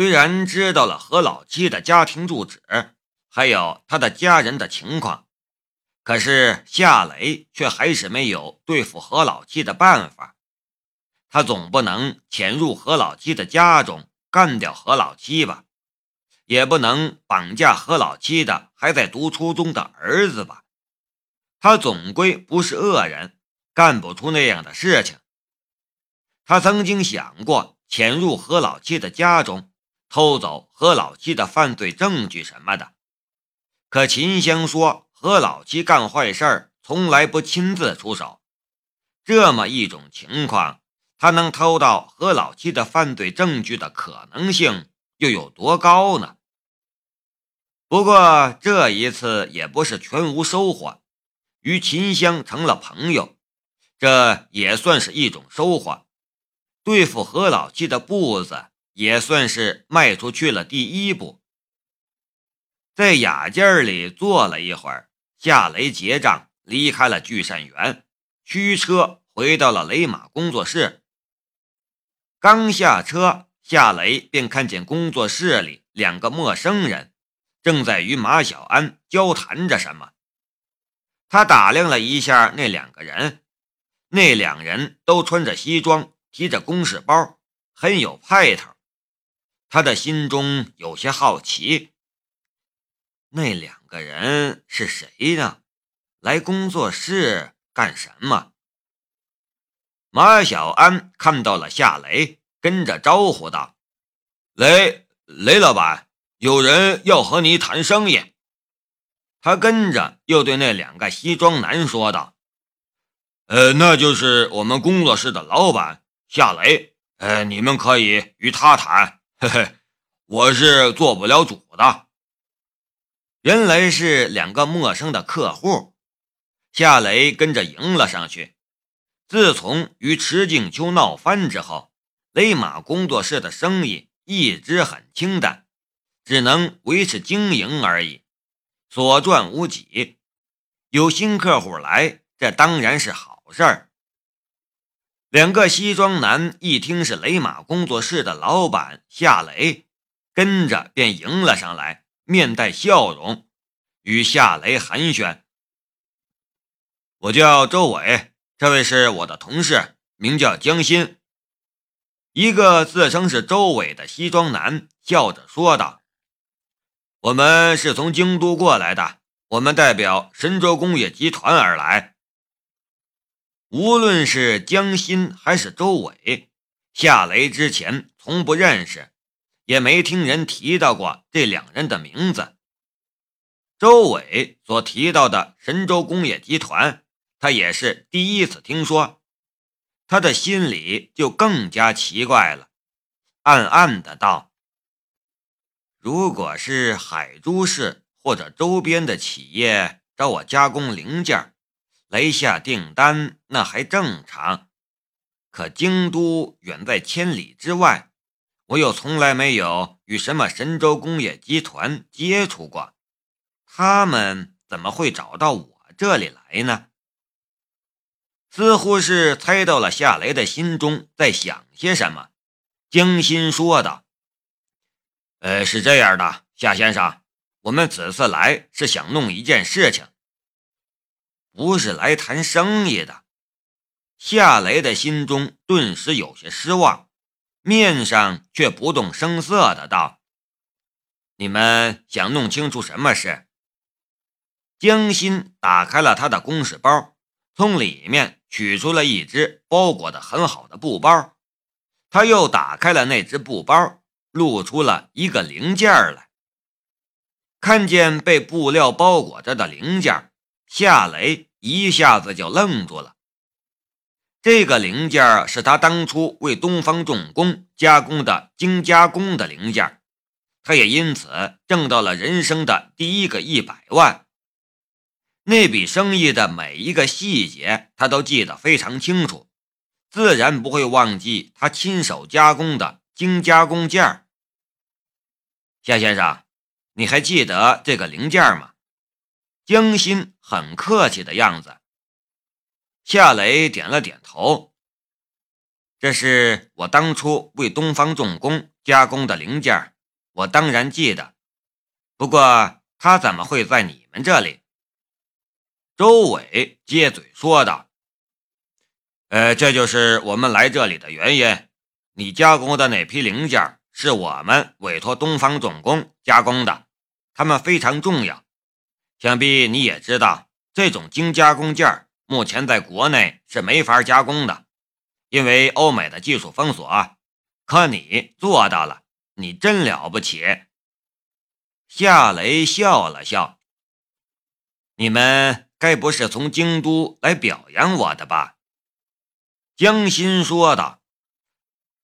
虽然知道了何老七的家庭住址，还有他的家人的情况，可是夏雷却还是没有对付何老七的办法。他总不能潜入何老七的家中干掉何老七吧？也不能绑架何老七的还在读初中的儿子吧？他总归不是恶人，干不出那样的事情。他曾经想过潜入何老七的家中，偷走何老七的犯罪证据什么的。可秦香说，何老七干坏事从来不亲自出手。这么一种情况，他能偷到何老七的犯罪证据的可能性又有多高呢？不过这一次也不是全无收获，与秦香成了朋友，这也算是一种收获。对付何老七的步子也算是迈出去了第一步。在雅间里坐了一会儿，夏雷结账，离开了聚善园，驱车回到了雷马工作室。刚下车，夏雷便看见工作室里两个陌生人。正在与马小安交谈着什么，他打量了一下那两个人，那两人都穿着西装，提着公事包，很有派头。他的心中有些好奇，那两个人是谁呢？来工作室干什么？马小安看到了夏雷，跟着招呼道：“雷雷老板。”有人要和你谈生意，他跟着又对那两个西装男说道：“呃，那就是我们工作室的老板夏雷，呃，你们可以与他谈。嘿嘿，我是做不了主的。”原来是两个陌生的客户，夏雷跟着迎了上去。自从与池静秋闹翻之后，雷马工作室的生意一直很清淡。只能维持经营而已，所赚无几。有新客户来，这当然是好事儿。两个西装男一听是雷马工作室的老板夏雷，跟着便迎了上来，面带笑容，与夏雷寒暄：“我叫周伟，这位是我的同事，名叫江心。”一个自称是周伟的西装男笑着说道。我们是从京都过来的，我们代表神州工业集团而来。无论是江心还是周伟，下雷之前从不认识，也没听人提到过这两人的名字。周伟所提到的神州工业集团，他也是第一次听说，他的心里就更加奇怪了，暗暗的道。如果是海珠市或者周边的企业找我加工零件，来下订单，那还正常。可京都远在千里之外，我又从来没有与什么神州工业集团接触过，他们怎么会找到我这里来呢？似乎是猜到了夏雷的心中在想些什么，江心说道。呃，是这样的，夏先生，我们此次来是想弄一件事情，不是来谈生意的。夏雷的心中顿时有些失望，面上却不动声色的道：“你们想弄清楚什么事？”江心打开了他的公事包，从里面取出了一只包裹的很好的布包，他又打开了那只布包。露出了一个零件来，看见被布料包裹着的零件，夏雷一下子就愣住了。这个零件是他当初为东方重工加工的精加工的零件，他也因此挣到了人生的第一个一百万。那笔生意的每一个细节，他都记得非常清楚，自然不会忘记他亲手加工的。精加工件，夏先生，你还记得这个零件吗？江心很客气的样子。夏雷点了点头。这是我当初为东方重工加工的零件，我当然记得。不过他怎么会在你们这里？”周伟接嘴说道：“呃，这就是我们来这里的原因。你加工的那批零件是我们委托东方重工加工的，他们非常重要。想必你也知道，这种精加工件目前在国内是没法加工的，因为欧美的技术封锁。可你做到了，你真了不起。”夏雷笑了笑：“你们。”该不是从京都来表扬我的吧？江心说道。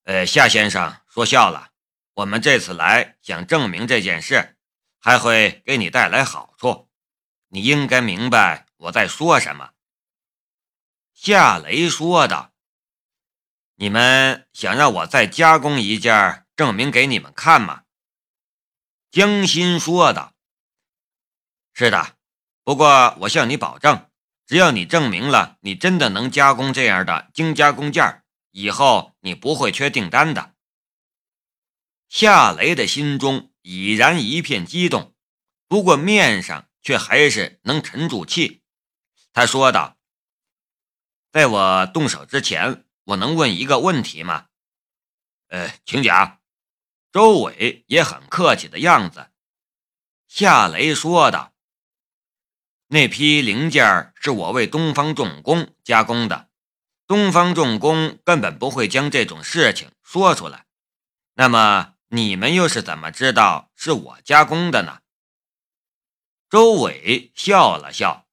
呃，夏先生说笑了。我们这次来想证明这件事，还会给你带来好处。你应该明白我在说什么。夏雷说道。你们想让我再加工一件，证明给你们看吗？江心说道。是的。不过，我向你保证，只要你证明了你真的能加工这样的精加工件，以后你不会缺订单的。夏雷的心中已然一片激动，不过面上却还是能沉住气。他说道：“在我动手之前，我能问一个问题吗？”“呃，请讲。”周伟也很客气的样子。夏雷说道。那批零件是我为东方重工加工的，东方重工根本不会将这种事情说出来。那么你们又是怎么知道是我加工的呢？周伟笑了笑，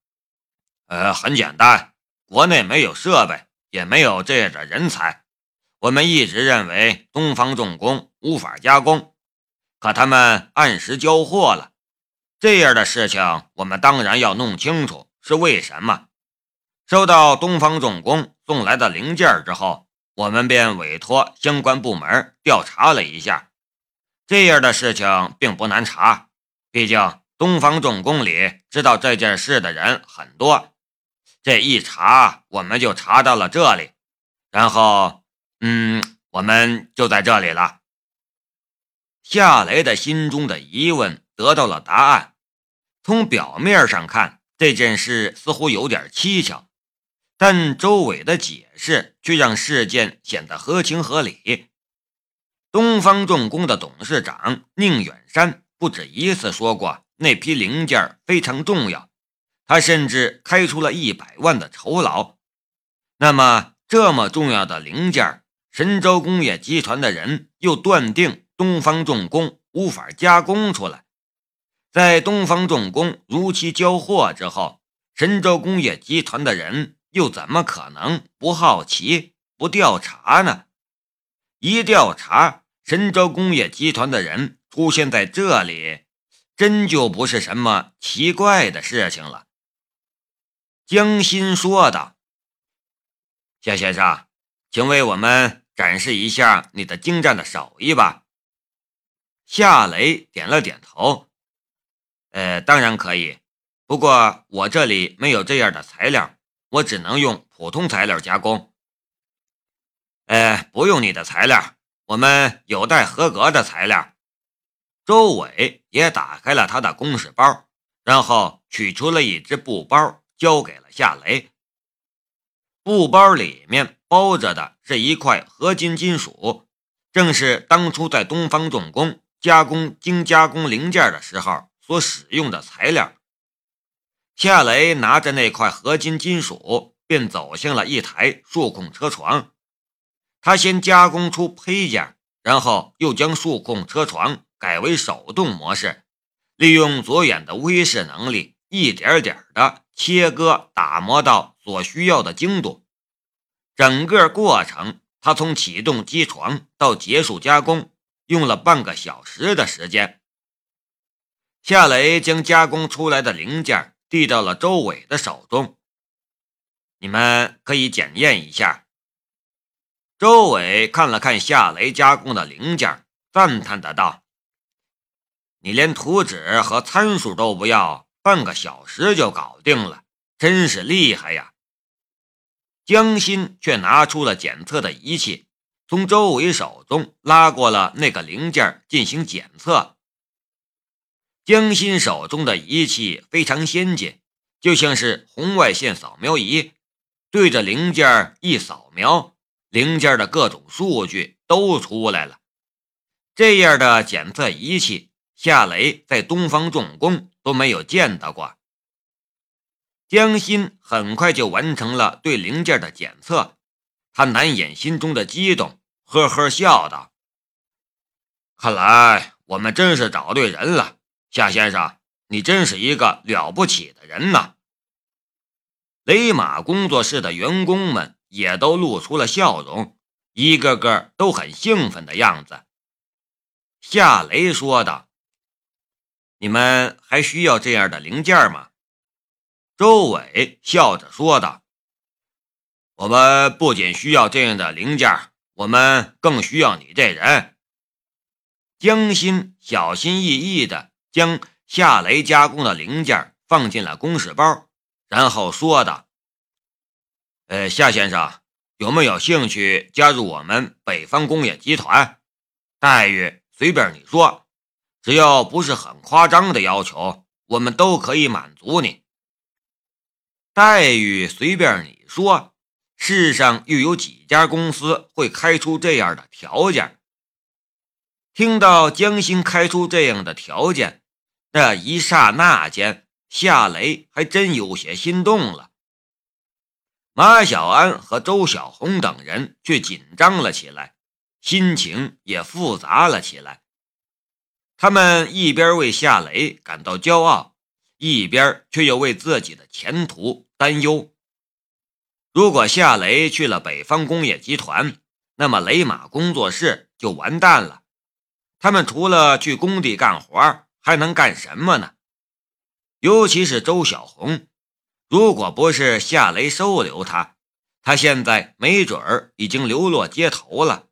呃，很简单，国内没有设备，也没有这样的人才。我们一直认为东方重工无法加工，可他们按时交货了。这样的事情，我们当然要弄清楚是为什么。收到东方重工送来的零件之后，我们便委托相关部门调查了一下。这样的事情并不难查，毕竟东方重工里知道这件事的人很多。这一查，我们就查到了这里，然后，嗯，我们就在这里了。夏雷的心中的疑问得到了答案。从表面上看，这件事似乎有点蹊跷，但周伟的解释却让事件显得合情合理。东方重工的董事长宁远山不止一次说过，那批零件非常重要，他甚至开出了一百万的酬劳。那么，这么重要的零件，神州工业集团的人又断定东方重工无法加工出来。在东方重工如期交货之后，神州工业集团的人又怎么可能不好奇、不调查呢？一调查，神州工业集团的人出现在这里，真就不是什么奇怪的事情了。江心说道：“夏先生，请为我们展示一下你的精湛的手艺吧。”夏雷点了点头。呃，当然可以，不过我这里没有这样的材料，我只能用普通材料加工。呃，不用你的材料，我们有待合格的材料。周伟也打开了他的公事包，然后取出了一只布包，交给了夏雷。布包里面包着的是一块合金金属，正是当初在东方重工加工精加工零件的时候。所使用的材料，夏雷拿着那块合金金属，便走向了一台数控车床。他先加工出胚件，然后又将数控车床改为手动模式，利用左眼的微视能力，一点点的切割打磨到所需要的精度。整个过程，他从启动机床到结束加工，用了半个小时的时间。夏雷将加工出来的零件递到了周伟的手中，你们可以检验一下。周伟看了看夏雷加工的零件，赞叹的道：“你连图纸和参数都不要，半个小时就搞定了，真是厉害呀！”江心却拿出了检测的仪器，从周伟手中拉过了那个零件进行检测。江心手中的仪器非常先进，就像是红外线扫描仪，对着零件一扫描，零件的各种数据都出来了。这样的检测仪器，夏雷在东方重工都没有见到过。江心很快就完成了对零件的检测，他难掩心中的激动，呵呵笑道：“看来我们真是找对人了，夏先生，你真是一个了不起的人呐！”雷马工作室的员工们也都露出了笑容，一个个都很兴奋的样子。夏雷说道：“你们还需要这样的零件吗？”周伟笑着说道：“我们不仅需要这样的零件，我们更需要你这人。”江心小心翼翼地将夏雷加工的零件放进了公事包，然后说道：“呃，夏先生有没有兴趣加入我们北方工业集团？待遇随便你说，只要不是很夸张的要求，我们都可以满足你。”待遇随便你说，世上又有几家公司会开出这样的条件？听到江心开出这样的条件，那一刹那间，夏雷还真有些心动了。马小安和周小红等人却紧张了起来，心情也复杂了起来。他们一边为夏雷感到骄傲。一边却又为自己的前途担忧。如果夏雷去了北方工业集团，那么雷马工作室就完蛋了。他们除了去工地干活，还能干什么呢？尤其是周小红，如果不是夏雷收留他，他现在没准儿已经流落街头了。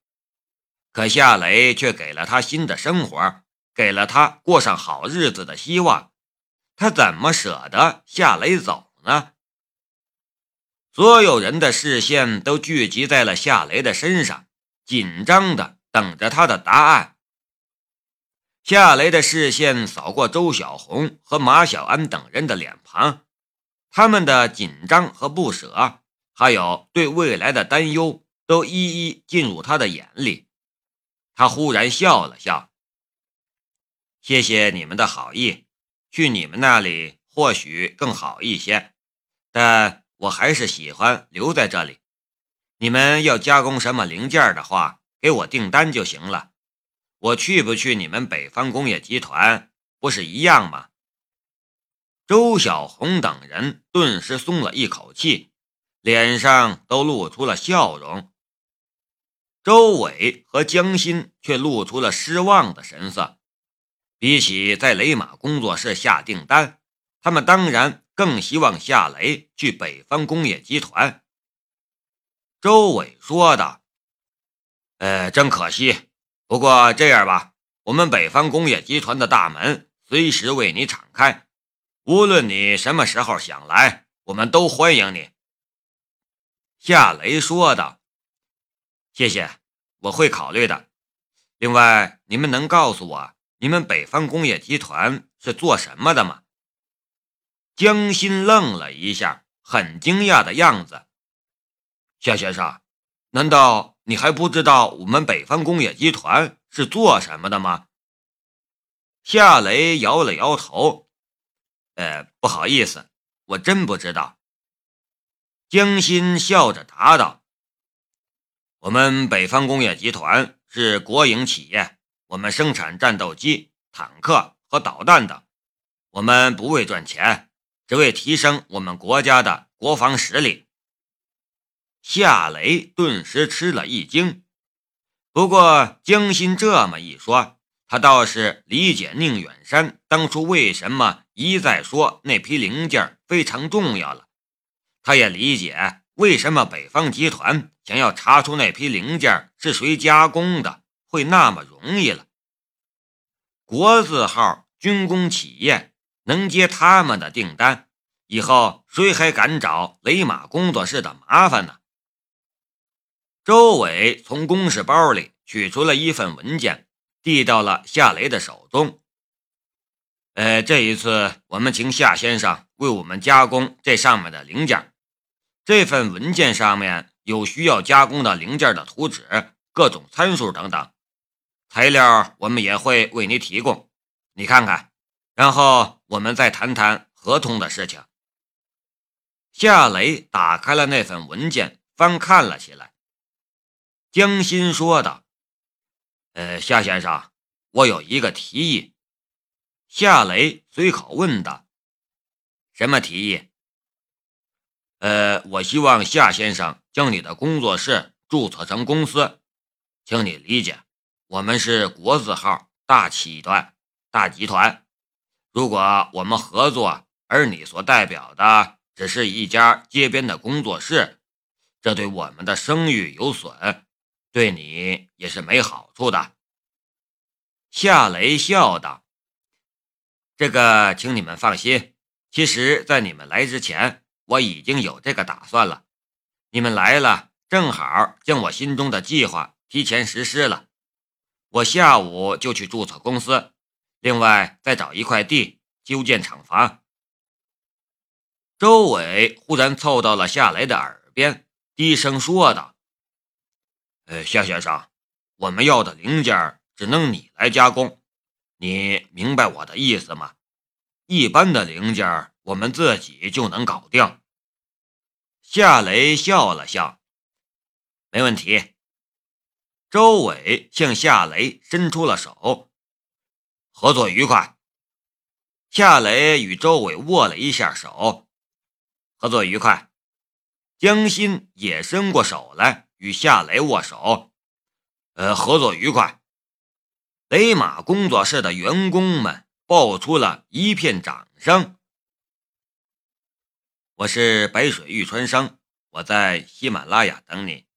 可夏雷却给了他新的生活，给了他过上好日子的希望。他怎么舍得夏雷走呢？所有人的视线都聚集在了夏雷的身上，紧张的等着他的答案。夏雷的视线扫过周小红和马小安等人的脸庞，他们的紧张和不舍，还有对未来的担忧，都一一进入他的眼里。他忽然笑了笑：“谢谢你们的好意。”去你们那里或许更好一些，但我还是喜欢留在这里。你们要加工什么零件的话，给我订单就行了。我去不去你们北方工业集团，不是一样吗？周小红等人顿时松了一口气，脸上都露出了笑容。周伟和江心却露出了失望的神色。比起在雷马工作室下订单，他们当然更希望夏雷去北方工业集团。周伟说道：“呃，真可惜。不过这样吧，我们北方工业集团的大门随时为你敞开，无论你什么时候想来，我们都欢迎你。”夏雷说道：“谢谢，我会考虑的。另外，你们能告诉我？”你们北方工业集团是做什么的吗？江心愣了一下，很惊讶的样子。夏先生，难道你还不知道我们北方工业集团是做什么的吗？夏雷摇了摇头，呃，不好意思，我真不知道。江心笑着答道：“我们北方工业集团是国营企业。”我们生产战斗机、坦克和导弹的，我们不为赚钱，只为提升我们国家的国防实力。夏雷顿时吃了一惊，不过江心这么一说，他倒是理解宁远山当初为什么一再说那批零件非常重要了。他也理解为什么北方集团想要查出那批零件是谁加工的。会那么容易了？国字号军工企业能接他们的订单，以后谁还敢找雷马工作室的麻烦呢？周伟从公事包里取出了一份文件，递到了夏雷的手中。呃，这一次我们请夏先生为我们加工这上面的零件。这份文件上面有需要加工的零件的图纸、各种参数等等，材料我们也会为你提供，你看看，然后我们再谈谈合同的事情。夏雷打开了那份文件，翻看了起来。江心说道：“呃，夏先生，我有一个提议。”夏雷随口问道：“什么提议？”呃，我希望夏先生将你的工作室注册成公司，请你理解，我们是国字号大企团、大集团。如果我们合作，而你所代表的只是一家街边的工作室，这对我们的声誉有损，对你也是没好处的。夏雷笑道：“这个，请你们放心。其实，在你们来之前。”我已经有这个打算了，你们来了，正好将我心中的计划提前实施了。我下午就去注册公司，另外再找一块地修建厂房。周伟忽然凑到了夏雷的耳边，低声说道：“呃，夏先生，我们要的零件只能你来加工，你明白我的意思吗？一般的零件我们自己就能搞定。”夏雷笑了笑，没问题。周伟向夏雷伸出了手，合作愉快。夏雷与周伟握了一下手，合作愉快。江心也伸过手来与夏雷握手，呃，合作愉快。雷马工作室的员工们爆出了一片掌声。我是白水玉川生，我在喜马拉雅等你。